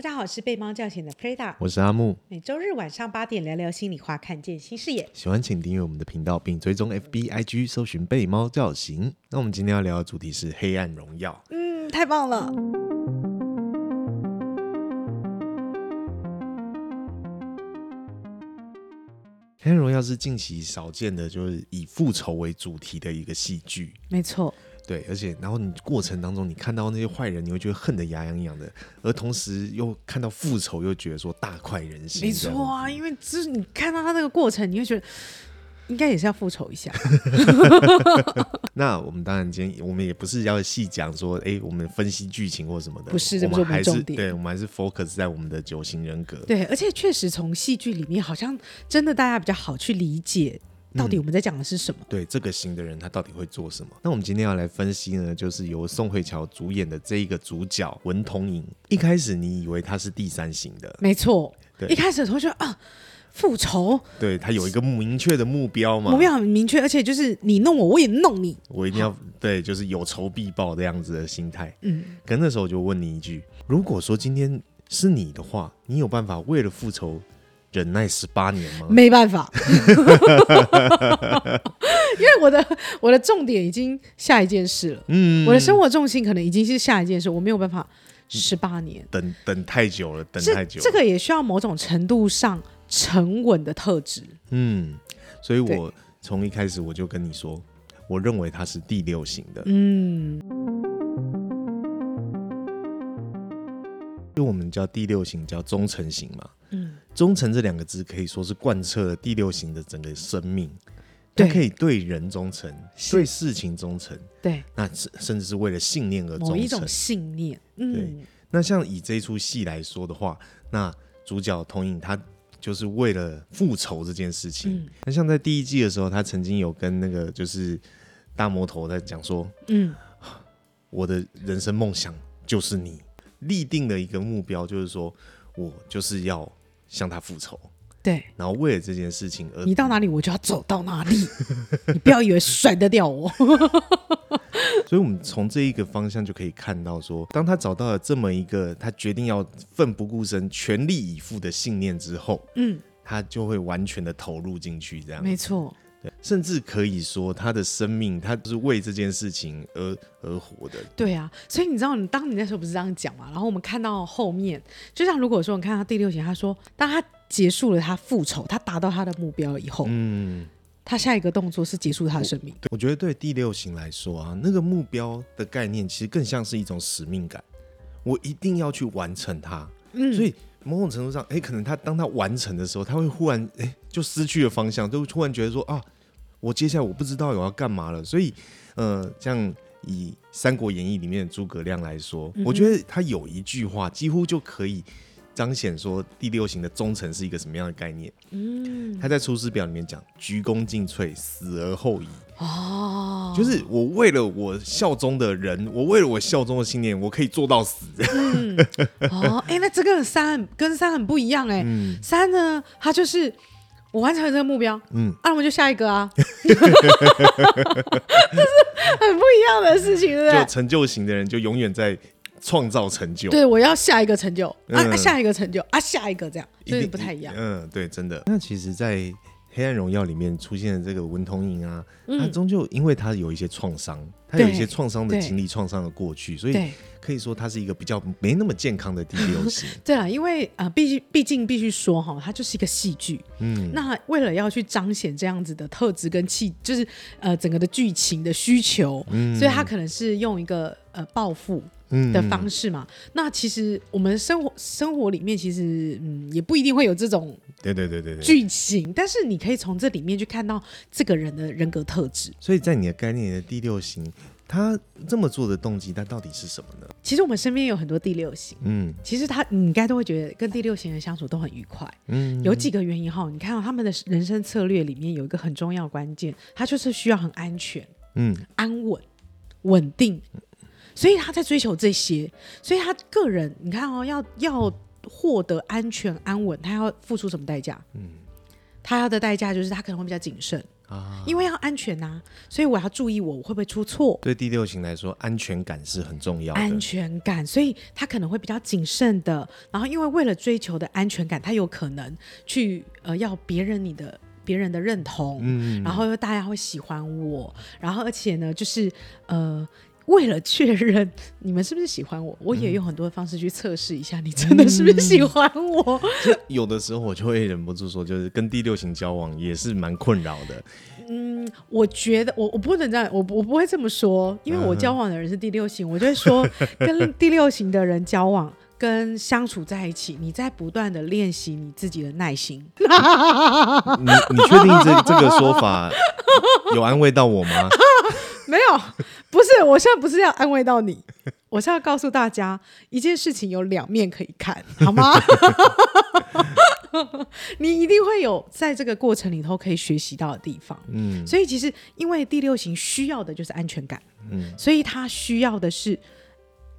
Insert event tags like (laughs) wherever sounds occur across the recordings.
大家好，我是被猫叫醒的 Prada，我是阿木，每周日晚上八点聊聊心里话，看见新视野。喜欢请订阅我们的频道，并追踪 FB IG，搜寻被猫叫醒。那我们今天要聊的主题是《黑暗荣耀》。嗯，太棒了！《黑暗荣耀》是近期少见的，就是以复仇为主题的一个戏剧。没错。对，而且然后你过程当中，你看到那些坏人，你会觉得恨得牙痒痒的，而同时又看到复仇，又觉得说大快人心。没错啊，因为就是你看到他那个过程，你会觉得应该也是要复仇一下。(laughs) 那我们当然今天我们也不是要细讲说，哎，我们分析剧情或什么的，不是，我们还是。对，我们还是 focus 在我们的九型人格。对，而且确实从戏剧里面，好像真的大家比较好去理解。到底我们在讲的是什么？嗯、对，这个型的人他到底会做什么？那我们今天要来分析呢，就是由宋慧乔主演的这一个主角文同珢。一开始你以为他是第三型的，没错。对，一开始的时候就啊，复仇。对，他有一个明确的目标嘛，目标很明确，而且就是你弄我，我也弄你，我一定要对，就是有仇必报这样子的心态。嗯，可那时候我就问你一句：如果说今天是你的话，你有办法为了复仇？忍耐十八年吗？没办法，(laughs) 因为我的我的重点已经下一件事了。嗯，我的生活重心可能已经是下一件事，我没有办法十八年等等太久了，等太久了。这个也需要某种程度上沉稳的特质。嗯，所以我从一开始我就跟你说，我认为他是第六型的。嗯。就我们叫第六型，叫忠诚型嘛。嗯，忠诚这两个字可以说是贯彻了第六型的整个生命。对，可以对人忠诚，对事情忠诚。对，那甚至是为了信念而忠诚。某一种信念。嗯，对。那像以这出戏来说的话，那主角同影他就是为了复仇这件事情。嗯。那像在第一季的时候，他曾经有跟那个就是大魔头在讲说：“嗯，我的人生梦想就是你。”立定了一个目标，就是说我就是要向他复仇。对，然后为了这件事情而，你到哪里我就要走到哪里，(laughs) 你不要以为甩得掉我。所以，我们从这一个方向就可以看到说，说当他找到了这么一个他决定要奋不顾身、全力以赴的信念之后，嗯，他就会完全的投入进去，这样没错。对，甚至可以说他的生命，他就是为这件事情而而活的。对啊，所以你知道，你当你那时候不是这样讲嘛？然后我们看到后面，就像如果说你看他第六型，他说，当他结束了他复仇，他达到他的目标以后，嗯，他下一个动作是结束他的生命。我，我觉得对第六型来说啊，那个目标的概念其实更像是一种使命感，我一定要去完成它。嗯，所以。某种程度上，哎、欸，可能他当他完成的时候，他会忽然哎、欸，就失去了方向，就突然觉得说啊，我接下来我不知道我要干嘛了。所以，呃，像以《三国演义》里面的诸葛亮来说，嗯、我觉得他有一句话，几乎就可以彰显说第六型的忠诚是一个什么样的概念。嗯，他在《出师表》里面讲：“鞠躬尽瘁，死而后已。”哦，就是我为了我效忠的人，我为了我效忠的信念，我可以做到死。嗯，哦，哎、欸，那这个三跟三很不一样哎、欸。嗯，三呢，他就是我完成了这个目标，嗯，那、啊、我们就下一个啊。(laughs) 这是很不一样的事情，对不对？就成就型的人就永远在创造成就。对，我要下一个成就，啊，啊下一个成就，啊，下一个这样，所以不太一样。嗯，对，真的。那其实，在黑暗荣耀里面出现的这个文同珢啊，他终究因为他有一些创伤，他有一些创伤的经历、创伤的过去，所以可以说他是一个比较没那么健康的第六 (laughs) 型。对啊，因为啊，毕竟毕竟必须说哈，它就是一个戏剧。嗯，那为了要去彰显这样子的特质跟气，就是呃整个的剧情的需求，嗯，所以他可能是用一个呃报复。的方式嘛，嗯、那其实我们生活生活里面其实嗯也不一定会有这种对对对对剧情，但是你可以从这里面去看到这个人的人格特质。所以在你的概念的第六型，他这么做的动机，他到底是什么呢？其实我们身边有很多第六型，嗯，其实他你应该都会觉得跟第六型人相处都很愉快，嗯，有几个原因哈，你看到他们的人生策略里面有一个很重要关键，他就是需要很安全，嗯，安稳，稳定。所以他在追求这些，所以他个人，你看哦，要要获得安全安稳，他要付出什么代价？嗯，他要的代价就是他可能会比较谨慎，啊，因为要安全呐、啊，所以我要注意我我会不会出错。对第六型来说，安全感是很重要的。安全感，所以他可能会比较谨慎的。然后，因为为了追求的安全感，他有可能去呃要别人你的别人的认同，嗯，然后又大家会喜欢我，然后而且呢，就是呃。为了确认你们是不是喜欢我，(laughs) 我也用很多的方式去测试一下你真的是不是喜欢我。嗯、(laughs) 有的时候我就会忍不住说，就是跟第六型交往也是蛮困扰的。嗯，我觉得我我不能这样，我我不会这么说，因为我交往的人是第六型，嗯、我就会说 (laughs) 跟第六型的人交往跟相处在一起，你在不断的练习你自己的耐心。你你确定这这个说法有安慰到我吗？没有，不是，我现在不是要安慰到你，(laughs) 我是要告诉大家一件事情有两面可以看，好吗？(laughs) 你一定会有在这个过程里头可以学习到的地方，嗯，所以其实因为第六型需要的就是安全感，嗯，所以他需要的是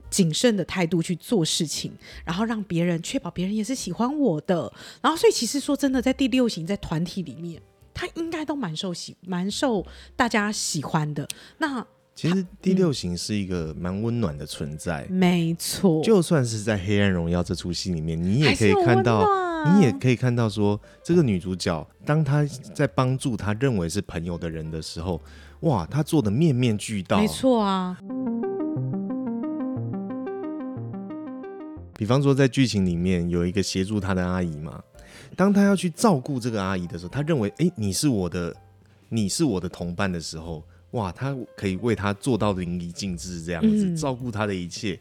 谨慎的态度去做事情，然后让别人确保别人也是喜欢我的，然后所以其实说真的，在第六型在团体里面。他应该都蛮受喜，蛮受大家喜欢的。那其实第六型是一个蛮温暖的存在，没错。就算是在《黑暗荣耀》这出戏里面，你也可以看到，你也可以看到说，这个女主角当她在帮助她认为是朋友的人的时候，哇，她做的面面俱到，没错啊。比方说，在剧情里面有一个协助她的阿姨嘛。当他要去照顾这个阿姨的时候，他认为，哎，你是我的，你是我的同伴的时候，哇，他可以为他做到淋漓尽致，这样子、嗯、照顾他的一切，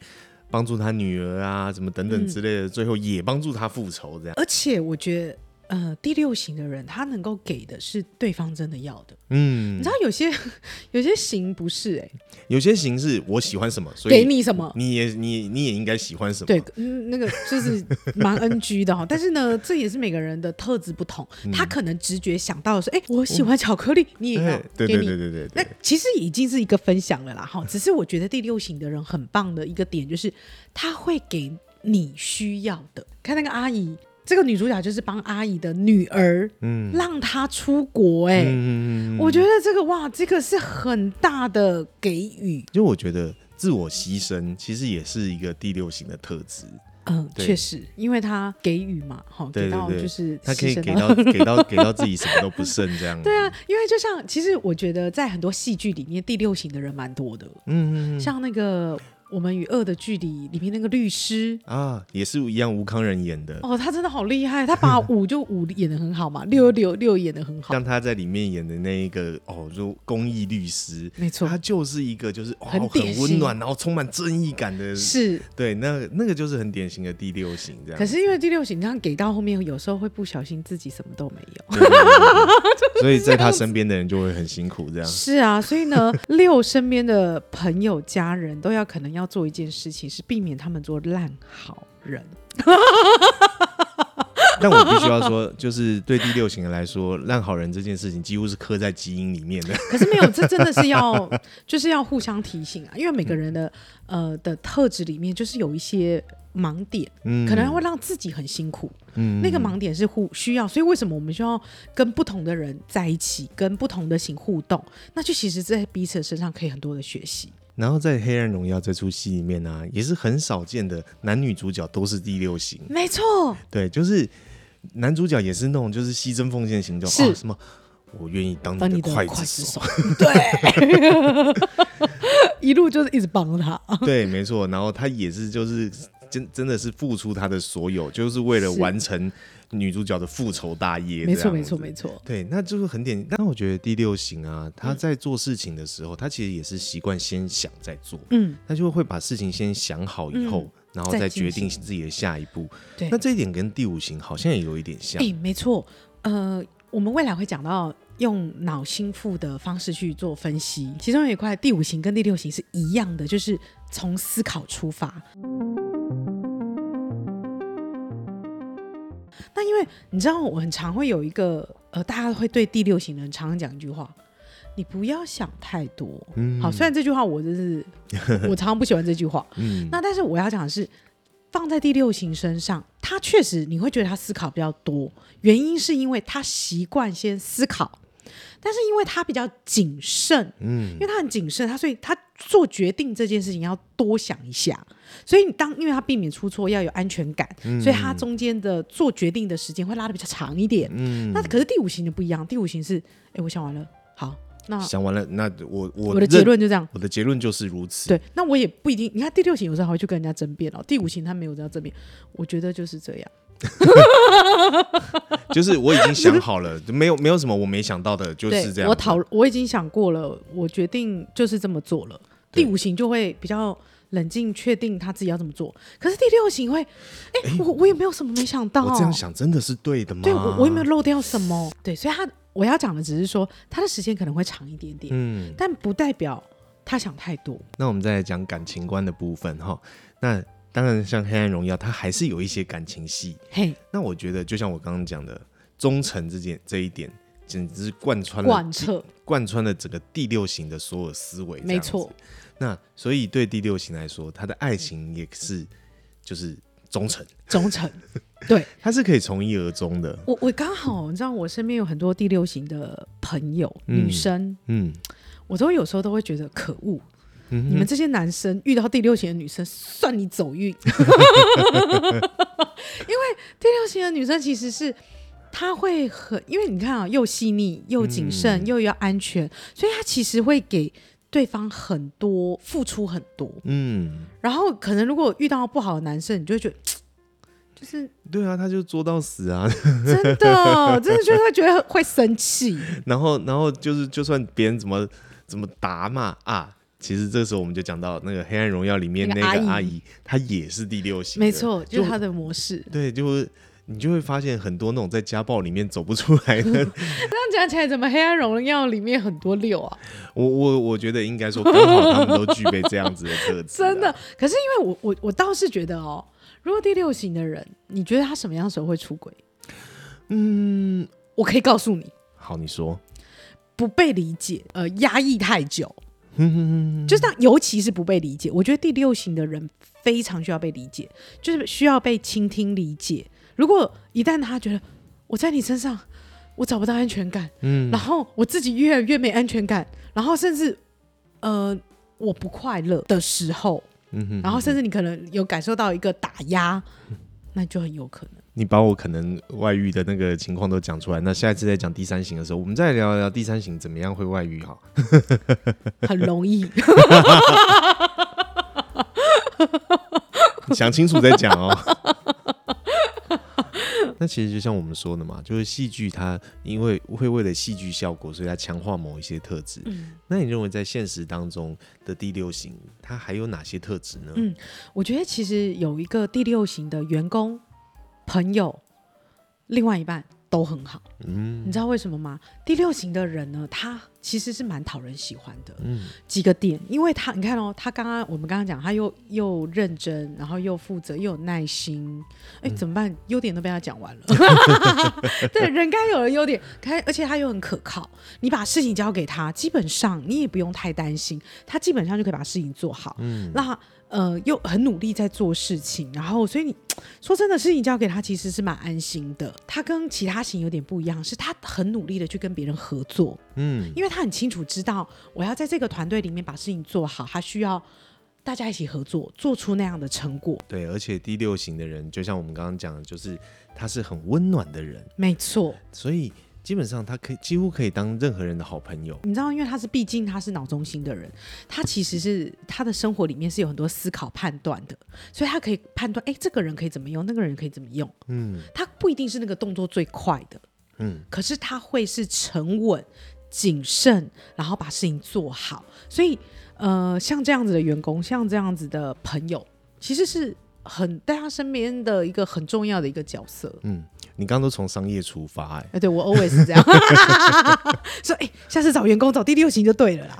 帮助他女儿啊，什么等等之类的，嗯、最后也帮助他复仇，这样。而且我觉得。呃，第六型的人，他能够给的是对方真的要的。嗯，你知道有些 (laughs) 有些型不是哎、欸，有些型是我喜欢什么，所以给你什么，你也你你也应该喜欢什么。对，嗯，那个就是蛮 NG 的哈。但是呢，这也是每个人的特质不同，嗯、他可能直觉想到的是，哎、欸，我喜欢巧克力，哦、你也要对对对对，对。那其实已经是一个分享了啦哈。只是我觉得第六型的人很棒的一个点就是，他会给你需要的。看那个阿姨。这个女主角就是帮阿姨的女儿，嗯，让她出国、欸，哎、嗯，我觉得这个哇，这个是很大的给予。就我觉得自我牺牲其实也是一个第六型的特质，嗯，确实，因为他给予嘛，好，给到就是他可以给到 (laughs) 给到给到自己什么都不剩这样。(laughs) 对啊，因为就像其实我觉得在很多戏剧里面，第六型的人蛮多的，嗯嗯，像那个。我们与恶的距离里面那个律师。啊，也是一样吴康仁演的。哦，他真的好厉害，他把五就五演的很好嘛，六六六演的很好。像他在里面演的那一个哦，就公益律师，没错，他就是一个就是、哦、很很温暖，然后充满正义感的，是。对，那那个就是很典型的第六型这样。可是因为第六型这样给到后面，有时候会不小心自己什么都没有，所以在他身边的人就会很辛苦这样。(laughs) 是啊，所以呢，六身边的朋友家人都要可能要做一件事情。是避免他们做烂好人，(laughs) 但我必须要说，就是对第六型人来说，烂好人这件事情几乎是刻在基因里面的。(laughs) 可是没有，这真的是要，(laughs) 就是要互相提醒啊，因为每个人的呃的特质里面，就是有一些盲点，嗯，可能会让自己很辛苦，嗯，那个盲点是互需要，所以为什么我们需要跟不同的人在一起，跟不同的型互动？那就其实，在彼此的身上可以很多的学习。然后在《黑暗荣耀》这出戏里面呢、啊，也是很少见的男女主角都是第六型。没错，对，就是男主角也是那种就是牺牲奉献型的，是、啊、什么？我愿意当你的刽子手，(laughs) 对，(laughs) 一路就是一直帮他。对，没错。然后他也是就是真真的是付出他的所有，就是为了完成。女主角的复仇大业，没错没错没错，对，那就是很典型。但我觉得第六型啊，他在做事情的时候，嗯、他其实也是习惯先想再做，嗯，他就会把事情先想好以后，嗯、然后再决定自己的下一步。对，那这一点跟第五型好像也有一点像。哎，没错，呃，我们未来会讲到用脑心腹的方式去做分析，其中有一块第五型跟第六型是一样的，就是从思考出发。那因为你知道，我很常会有一个呃，大家会对第六型人常常讲一句话：“你不要想太多。”嗯，好，虽然这句话我就是 (laughs) 我常常不喜欢这句话，嗯，那但是我要讲的是，放在第六型身上，他确实你会觉得他思考比较多，原因是因为他习惯先思考，但是因为他比较谨慎，嗯，因为他很谨慎，他所以他做决定这件事情要多想一下。所以你当因为他避免出错，要有安全感，嗯、所以他中间的做决定的时间会拉的比较长一点。嗯，那可是第五型就不一样，第五型是，哎、欸，我想完了，好。那想完了，那我我我的结论就这样，我的结论就是如此。对，那我也不一定。你看第六型有时候还会去跟人家争辩哦，第五型他没有这样争辩。我觉得就是这样，(laughs) 就是我已经想好了，没有没有什么我没想到的，就是这样。我讨我已经想过了，我决定就是这么做了。第五型就会比较冷静，确定他自己要怎么做。可是第六型会，哎、欸，我我也没有什么没想到。我这样想真的是对的吗？对，我我有没有漏掉什么？对，所以他。我要讲的只是说，他的时间可能会长一点点，嗯，但不代表他想太多。那我们再来讲感情观的部分哈。那当然，像《黑暗荣耀》，它还是有一些感情戏。嘿，那我觉得，就像我刚刚讲的，忠诚这件这一点，简直是贯穿了贯彻贯穿了整个第六型的所有思维。没错。那所以对第六型来说，他的爱情也是就是忠诚，忠诚。对，(laughs) 他是可以从一而终的。我我刚好你知道，我身边有很多第六型的朋友，嗯、女生，嗯，我都有时候都会觉得可恶，嗯、你们这些男生遇到第六型的女生，算你走运，(laughs) 因为第六型的女生其实是她会很，因为你看啊，又细腻又谨慎、嗯、又要安全，所以她其实会给对方很多付出很多，嗯，然后可能如果遇到不好的男生，你就会觉得。(tsk) 就是对啊，他就作到死啊！真的，(laughs) 真的就会觉得会生气。然后，然后就是，就算别人怎么怎么打骂啊，其实这个时候我们就讲到那个《黑暗荣耀》里面那个阿姨，她也是第六型，没错，就是她的模式。对，就是你就会发现很多那种在家暴里面走不出来的。(laughs) 这样讲起来，怎么《黑暗荣耀》里面很多六啊？我我我觉得应该说刚好他们都具备这样子的特质。(laughs) 真的，可是因为我我我倒是觉得哦。如果第六型的人，你觉得他什么样的时候会出轨？嗯，我可以告诉你。好，你说。不被理解，呃，压抑太久，就是尤其是不被理解。我觉得第六型的人非常需要被理解，就是需要被倾听理解。如果一旦他觉得我在你身上，我找不到安全感，嗯，然后我自己越来越没安全感，然后甚至呃我不快乐的时候。嗯哼，然后甚至你可能有感受到一个打压，那就很有可能。你把我可能外遇的那个情况都讲出来，那下一次再讲第三型的时候，我们再聊聊第三型怎么样会外遇哈。(laughs) 很容易，(laughs) 想清楚再讲哦。(laughs) 那其实就像我们说的嘛，就是戏剧它因为会为了戏剧效果，所以它强化某一些特质。嗯，那你认为在现实当中的第六型，它还有哪些特质呢？嗯，我觉得其实有一个第六型的员工、朋友、另外一半都很好。嗯，你知道为什么吗？第六型的人呢，他。其实是蛮讨人喜欢的，嗯，几个点，因为他你看哦，他刚刚我们刚刚讲，他又又认真，然后又负责，又有耐心，哎，怎么办？优点都被他讲完了，(laughs) (laughs) 对，人该有的优点，而且他又很可靠，你把事情交给他，基本上你也不用太担心，他基本上就可以把事情做好，嗯，那。呃，又很努力在做事情，然后所以你 (tsk) 说真的，事情交给他其实是蛮安心的。他跟其他型有点不一样，是他很努力的去跟别人合作，嗯，因为他很清楚知道我要在这个团队里面把事情做好，他需要大家一起合作，做出那样的成果。对，而且第六型的人，就像我们刚刚讲的，就是他是很温暖的人，没错，所以。基本上，他可以几乎可以当任何人的好朋友。你知道，因为他是毕竟他是脑中心的人，他其实是他的生活里面是有很多思考判断的，所以他可以判断，哎，这个人可以怎么用，那个人可以怎么用。嗯，他不一定是那个动作最快的，嗯，可是他会是沉稳、谨慎，然后把事情做好。所以，呃，像这样子的员工，像这样子的朋友，其实是很在他身边的一个很重要的一个角色。嗯。你刚刚都从商业出发，哎，哎，对我 always 是这样，说，哎，下次找员工找第六型就对了啦。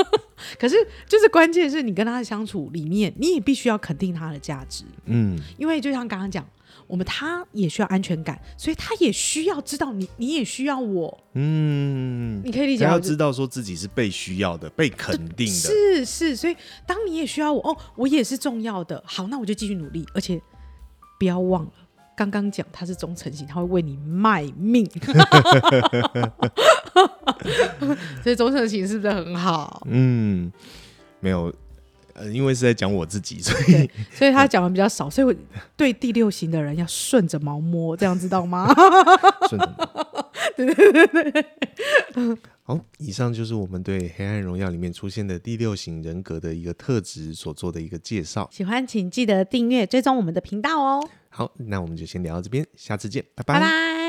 (laughs) 可是，就是关键是你跟他的相处里面，你也必须要肯定他的价值，嗯，因为就像刚刚讲，我们他也需要安全感，所以他也需要知道你，你也需要我，嗯，你可以理解，他要知道说自己是被需要的，被肯定的，是是，所以当你也需要我，哦，我也是重要的，好，那我就继续努力，而且不要忘了。刚刚讲他是忠诚型，他会为你卖命。(laughs) (laughs) 所以忠诚型是不是很好？嗯，没有，呃，因为是在讲我自己，所以 (laughs) 所以他讲的比较少，所以我对第六型的人要顺着毛摸，这样知道吗？(laughs) 顺着毛，(laughs) 对对对对对。好，以上就是我们对《黑暗荣耀》里面出现的第六型人格的一个特质所做的一个介绍。喜欢请记得订阅追踪我们的频道哦。好，那我们就先聊到这边，下次见，拜拜。拜拜。